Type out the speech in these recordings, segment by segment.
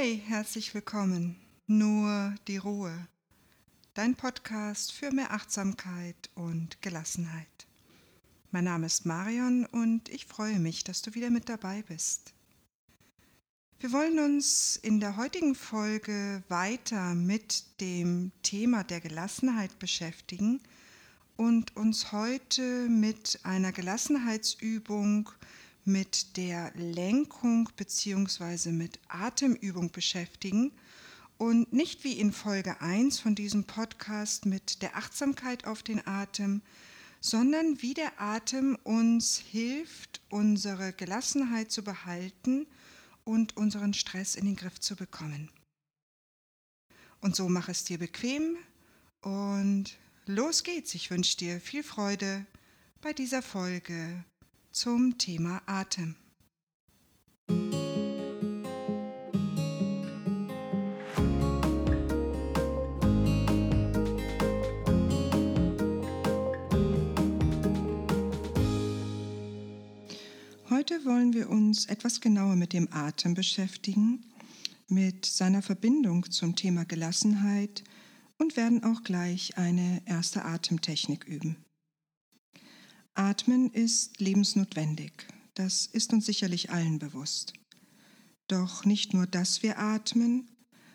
Hey, herzlich willkommen. Nur die Ruhe. Dein Podcast für mehr Achtsamkeit und Gelassenheit. Mein Name ist Marion und ich freue mich, dass du wieder mit dabei bist. Wir wollen uns in der heutigen Folge weiter mit dem Thema der Gelassenheit beschäftigen und uns heute mit einer Gelassenheitsübung mit der Lenkung bzw. mit Atemübung beschäftigen und nicht wie in Folge 1 von diesem Podcast mit der Achtsamkeit auf den Atem, sondern wie der Atem uns hilft, unsere Gelassenheit zu behalten und unseren Stress in den Griff zu bekommen. Und so mach es dir bequem und los geht's. Ich wünsche dir viel Freude bei dieser Folge zum Thema Atem. Heute wollen wir uns etwas genauer mit dem Atem beschäftigen, mit seiner Verbindung zum Thema Gelassenheit und werden auch gleich eine erste Atemtechnik üben. Atmen ist lebensnotwendig. Das ist uns sicherlich allen bewusst. Doch nicht nur, dass wir atmen,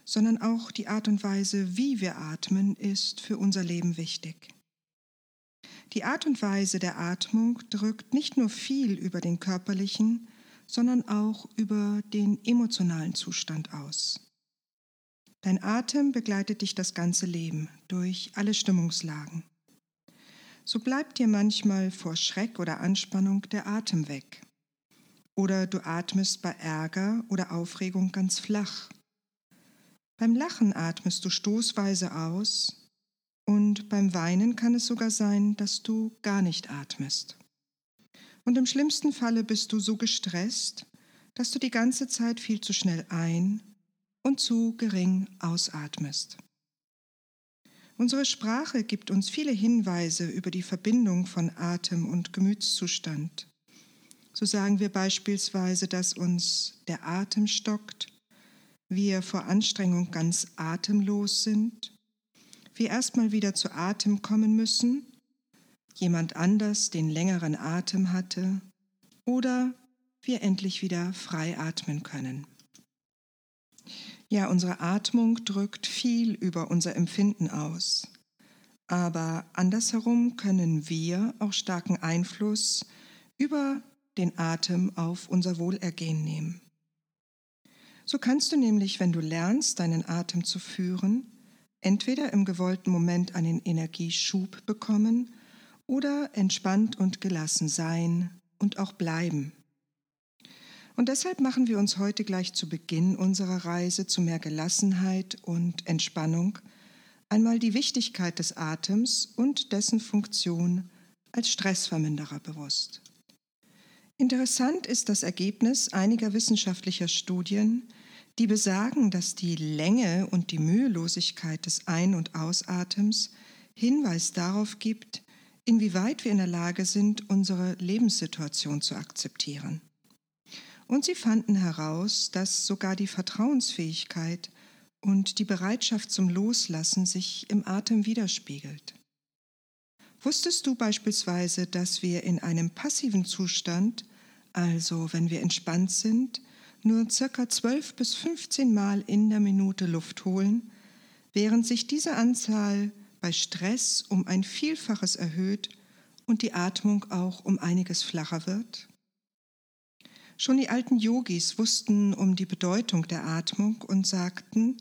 sondern auch die Art und Weise, wie wir atmen, ist für unser Leben wichtig. Die Art und Weise der Atmung drückt nicht nur viel über den körperlichen, sondern auch über den emotionalen Zustand aus. Dein Atem begleitet dich das ganze Leben durch alle Stimmungslagen so bleibt dir manchmal vor Schreck oder Anspannung der Atem weg. Oder du atmest bei Ärger oder Aufregung ganz flach. Beim Lachen atmest du stoßweise aus und beim Weinen kann es sogar sein, dass du gar nicht atmest. Und im schlimmsten Falle bist du so gestresst, dass du die ganze Zeit viel zu schnell ein und zu gering ausatmest. Unsere Sprache gibt uns viele Hinweise über die Verbindung von Atem und Gemütszustand. So sagen wir beispielsweise, dass uns der Atem stockt, wir vor Anstrengung ganz atemlos sind, wir erstmal wieder zu Atem kommen müssen, jemand anders den längeren Atem hatte oder wir endlich wieder frei atmen können. Ja, unsere Atmung drückt viel über unser Empfinden aus. Aber andersherum können wir auch starken Einfluss über den Atem auf unser Wohlergehen nehmen. So kannst du nämlich, wenn du lernst, deinen Atem zu führen, entweder im gewollten Moment einen Energieschub bekommen oder entspannt und gelassen sein und auch bleiben. Und deshalb machen wir uns heute gleich zu Beginn unserer Reise zu mehr Gelassenheit und Entspannung einmal die Wichtigkeit des Atems und dessen Funktion als Stressverminderer bewusst. Interessant ist das Ergebnis einiger wissenschaftlicher Studien, die besagen, dass die Länge und die Mühelosigkeit des Ein- und Ausatems Hinweis darauf gibt, inwieweit wir in der Lage sind, unsere Lebenssituation zu akzeptieren. Und sie fanden heraus, dass sogar die Vertrauensfähigkeit und die Bereitschaft zum Loslassen sich im Atem widerspiegelt. Wusstest du beispielsweise, dass wir in einem passiven Zustand, also wenn wir entspannt sind, nur circa 12 bis 15 Mal in der Minute Luft holen, während sich diese Anzahl bei Stress um ein Vielfaches erhöht und die Atmung auch um einiges flacher wird? Schon die alten Yogis wussten um die Bedeutung der Atmung und sagten,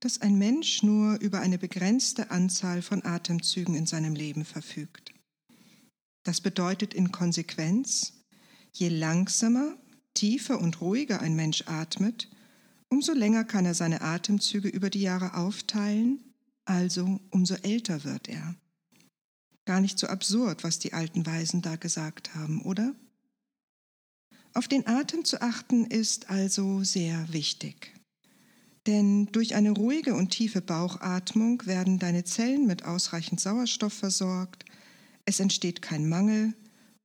dass ein Mensch nur über eine begrenzte Anzahl von Atemzügen in seinem Leben verfügt. Das bedeutet in Konsequenz, je langsamer, tiefer und ruhiger ein Mensch atmet, umso länger kann er seine Atemzüge über die Jahre aufteilen, also umso älter wird er. Gar nicht so absurd, was die alten Weisen da gesagt haben, oder? Auf den Atem zu achten ist also sehr wichtig. Denn durch eine ruhige und tiefe Bauchatmung werden deine Zellen mit ausreichend Sauerstoff versorgt, es entsteht kein Mangel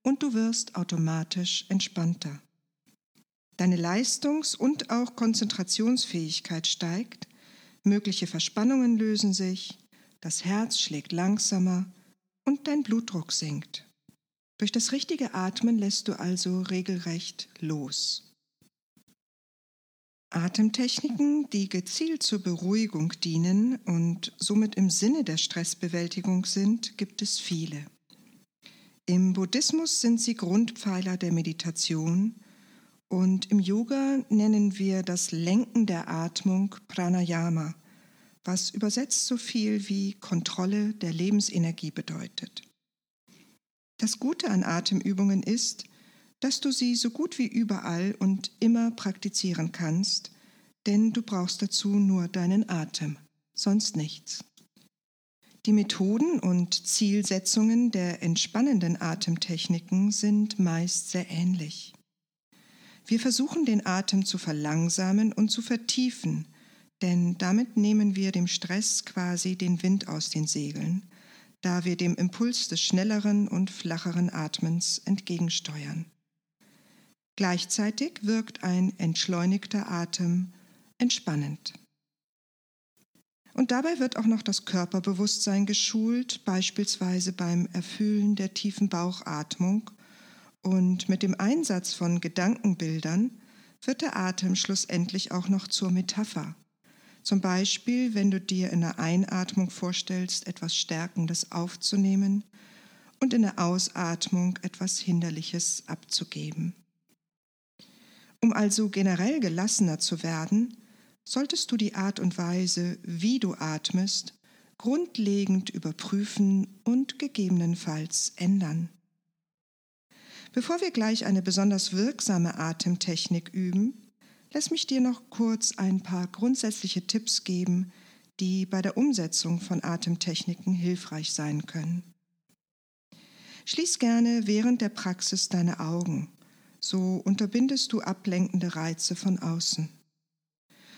und du wirst automatisch entspannter. Deine Leistungs- und auch Konzentrationsfähigkeit steigt, mögliche Verspannungen lösen sich, das Herz schlägt langsamer und dein Blutdruck sinkt. Durch das richtige Atmen lässt du also regelrecht los. Atemtechniken, die gezielt zur Beruhigung dienen und somit im Sinne der Stressbewältigung sind, gibt es viele. Im Buddhismus sind sie Grundpfeiler der Meditation und im Yoga nennen wir das Lenken der Atmung Pranayama, was übersetzt so viel wie Kontrolle der Lebensenergie bedeutet. Das Gute an Atemübungen ist, dass du sie so gut wie überall und immer praktizieren kannst, denn du brauchst dazu nur deinen Atem, sonst nichts. Die Methoden und Zielsetzungen der entspannenden Atemtechniken sind meist sehr ähnlich. Wir versuchen den Atem zu verlangsamen und zu vertiefen, denn damit nehmen wir dem Stress quasi den Wind aus den Segeln, da wir dem Impuls des schnelleren und flacheren Atmens entgegensteuern. Gleichzeitig wirkt ein entschleunigter Atem entspannend. Und dabei wird auch noch das Körperbewusstsein geschult, beispielsweise beim Erfüllen der tiefen Bauchatmung. Und mit dem Einsatz von Gedankenbildern wird der Atem schlussendlich auch noch zur Metapher. Zum Beispiel, wenn du dir in der Einatmung vorstellst, etwas Stärkendes aufzunehmen und in der Ausatmung etwas Hinderliches abzugeben. Um also generell gelassener zu werden, solltest du die Art und Weise, wie du atmest, grundlegend überprüfen und gegebenenfalls ändern. Bevor wir gleich eine besonders wirksame Atemtechnik üben, lass mich dir noch kurz ein paar grundsätzliche Tipps geben, die bei der Umsetzung von Atemtechniken hilfreich sein können. Schließ gerne während der Praxis deine Augen so unterbindest du ablenkende Reize von außen.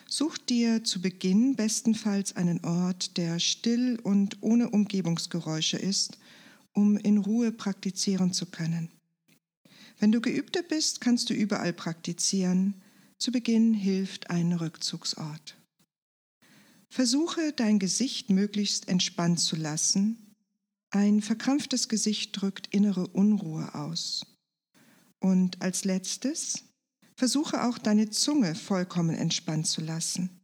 Such dir zu Beginn bestenfalls einen Ort, der still und ohne Umgebungsgeräusche ist, um in Ruhe praktizieren zu können. Wenn du geübter bist, kannst du überall praktizieren. Zu Beginn hilft ein Rückzugsort. Versuche dein Gesicht möglichst entspannt zu lassen. Ein verkrampftes Gesicht drückt innere Unruhe aus. Und als letztes, versuche auch deine Zunge vollkommen entspannt zu lassen.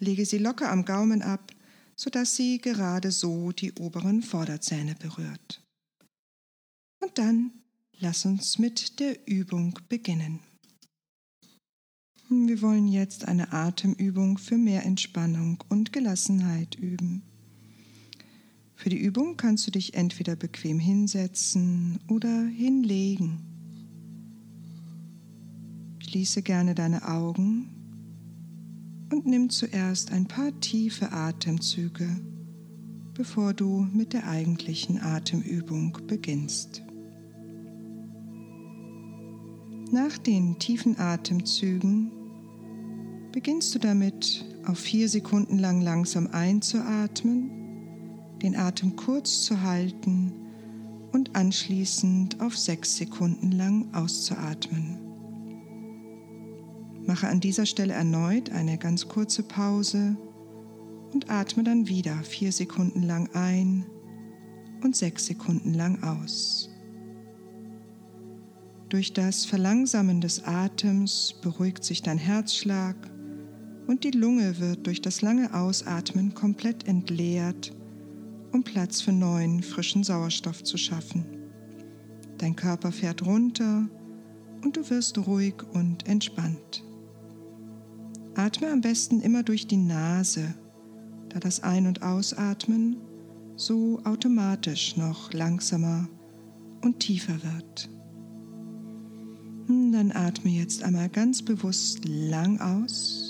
Lege sie locker am Gaumen ab, sodass sie gerade so die oberen Vorderzähne berührt. Und dann lass uns mit der Übung beginnen. Wir wollen jetzt eine Atemübung für mehr Entspannung und Gelassenheit üben. Für die Übung kannst du dich entweder bequem hinsetzen oder hinlegen. Schließe gerne deine Augen und nimm zuerst ein paar tiefe Atemzüge, bevor du mit der eigentlichen Atemübung beginnst. Nach den tiefen Atemzügen beginnst du damit, auf vier Sekunden lang langsam einzuatmen, den Atem kurz zu halten und anschließend auf sechs Sekunden lang auszuatmen. Mache an dieser Stelle erneut eine ganz kurze Pause und atme dann wieder vier Sekunden lang ein und sechs Sekunden lang aus. Durch das Verlangsamen des Atems beruhigt sich dein Herzschlag und die Lunge wird durch das lange Ausatmen komplett entleert, um Platz für neuen, frischen Sauerstoff zu schaffen. Dein Körper fährt runter und du wirst ruhig und entspannt. Atme am besten immer durch die Nase, da das Ein- und Ausatmen so automatisch noch langsamer und tiefer wird. Hm, dann atme jetzt einmal ganz bewusst lang aus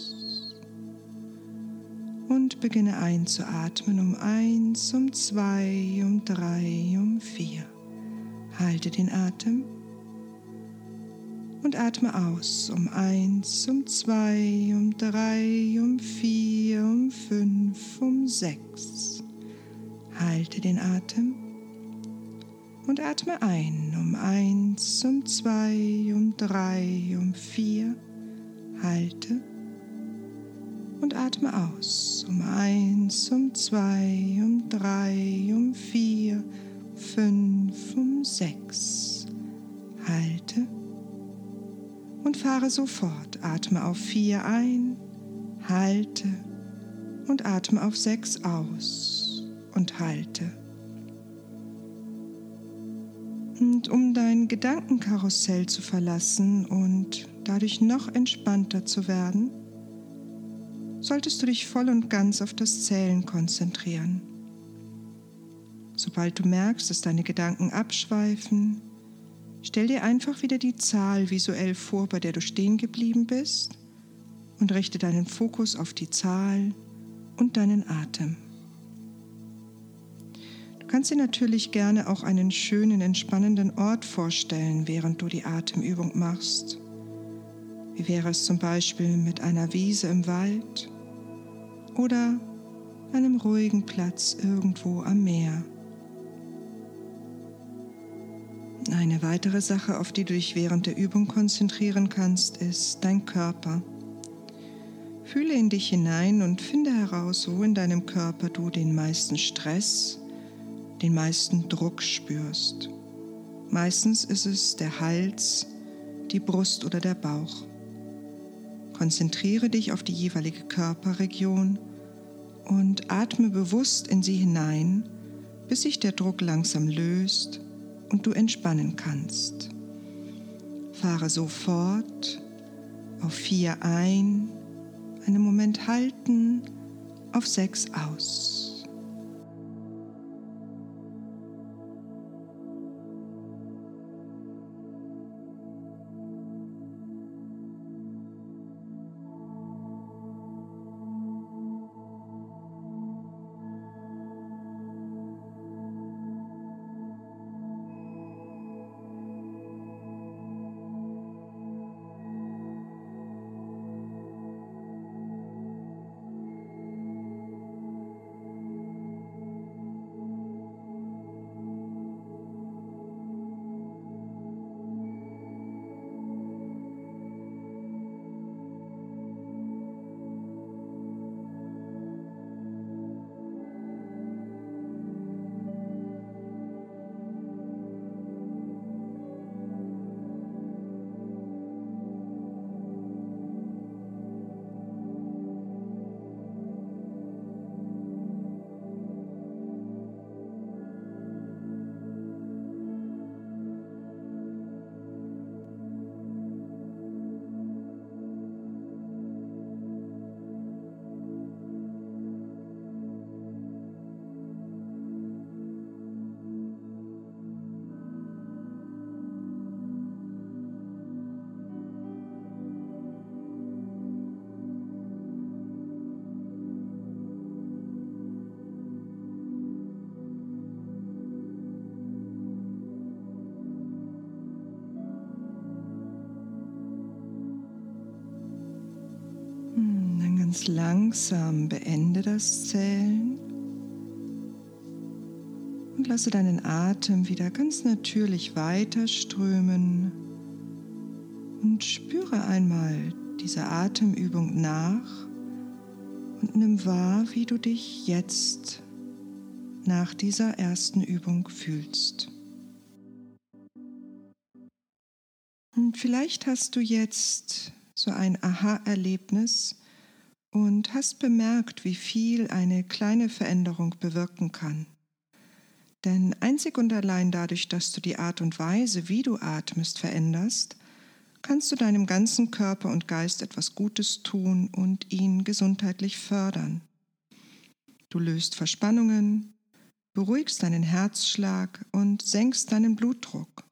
und beginne einzuatmen um eins, um zwei, um drei, um vier. Halte den Atem und atme aus um eins, um zwei, um drei, um vier, um fünf, um sechs. Halte den Atem und atme ein um eins, um zwei, um drei, um vier, halte und atme aus. Um eins, um zwei, um drei, um vier, fünf, um sechs. Halte und fahre sofort. Atme auf vier ein, halte und atme auf sechs aus und halte. Und um dein Gedankenkarussell zu verlassen und dadurch noch entspannter zu werden, solltest du dich voll und ganz auf das Zählen konzentrieren. Sobald du merkst, dass deine Gedanken abschweifen, stell dir einfach wieder die Zahl visuell vor, bei der du stehen geblieben bist und richte deinen Fokus auf die Zahl und deinen Atem. Du kannst dir natürlich gerne auch einen schönen, entspannenden Ort vorstellen, während du die Atemübung machst. Wie wäre es zum Beispiel mit einer Wiese im Wald oder einem ruhigen Platz irgendwo am Meer? Eine weitere Sache, auf die du dich während der Übung konzentrieren kannst, ist dein Körper. Fühle in dich hinein und finde heraus, wo in deinem Körper du den meisten Stress, den meisten Druck spürst. Meistens ist es der Hals, die Brust oder der Bauch. Konzentriere dich auf die jeweilige Körperregion und atme bewusst in sie hinein, bis sich der Druck langsam löst und du entspannen kannst. Fahre sofort auf vier ein, einen Moment halten, auf sechs aus. Ganz langsam beende das Zählen und lasse deinen Atem wieder ganz natürlich weiterströmen und spüre einmal dieser Atemübung nach und nimm wahr, wie du dich jetzt nach dieser ersten Übung fühlst. Und vielleicht hast du jetzt so ein Aha-Erlebnis, und hast bemerkt, wie viel eine kleine Veränderung bewirken kann. Denn einzig und allein dadurch, dass du die Art und Weise, wie du atmest, veränderst, kannst du deinem ganzen Körper und Geist etwas Gutes tun und ihn gesundheitlich fördern. Du löst Verspannungen, beruhigst deinen Herzschlag und senkst deinen Blutdruck.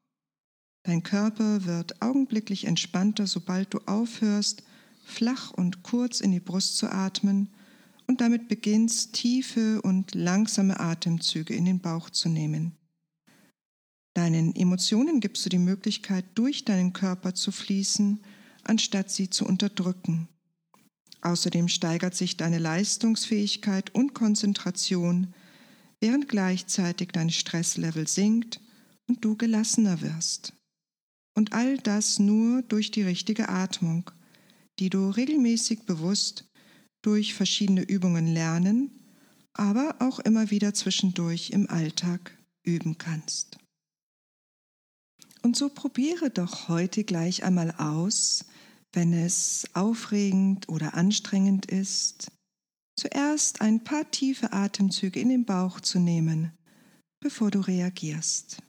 Dein Körper wird augenblicklich entspannter, sobald du aufhörst, flach und kurz in die Brust zu atmen und damit beginnst, tiefe und langsame Atemzüge in den Bauch zu nehmen. Deinen Emotionen gibst du die Möglichkeit, durch deinen Körper zu fließen, anstatt sie zu unterdrücken. Außerdem steigert sich deine Leistungsfähigkeit und Konzentration, während gleichzeitig dein Stresslevel sinkt und du gelassener wirst. Und all das nur durch die richtige Atmung, die du regelmäßig bewusst durch verschiedene Übungen lernen, aber auch immer wieder zwischendurch im Alltag üben kannst. Und so probiere doch heute gleich einmal aus, wenn es aufregend oder anstrengend ist, zuerst ein paar tiefe Atemzüge in den Bauch zu nehmen, bevor du reagierst.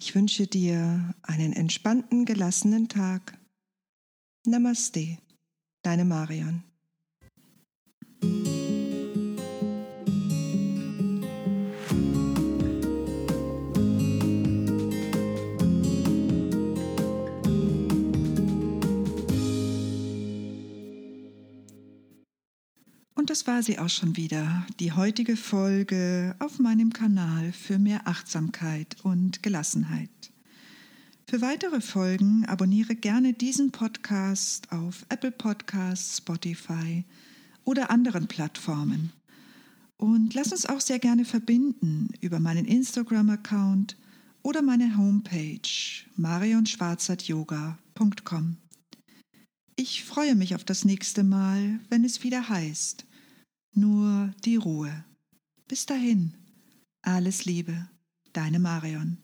Ich wünsche dir einen entspannten, gelassenen Tag. Namaste, deine Marion. Und das war sie auch schon wieder, die heutige Folge auf meinem Kanal für mehr Achtsamkeit und Gelassenheit. Für weitere Folgen abonniere gerne diesen Podcast auf Apple Podcasts, Spotify oder anderen Plattformen. Und lass uns auch sehr gerne verbinden über meinen Instagram-Account oder meine Homepage marionschwarzertyoga.com. Ich freue mich auf das nächste Mal, wenn es wieder heißt nur die Ruhe. Bis dahin, alles Liebe, deine Marion.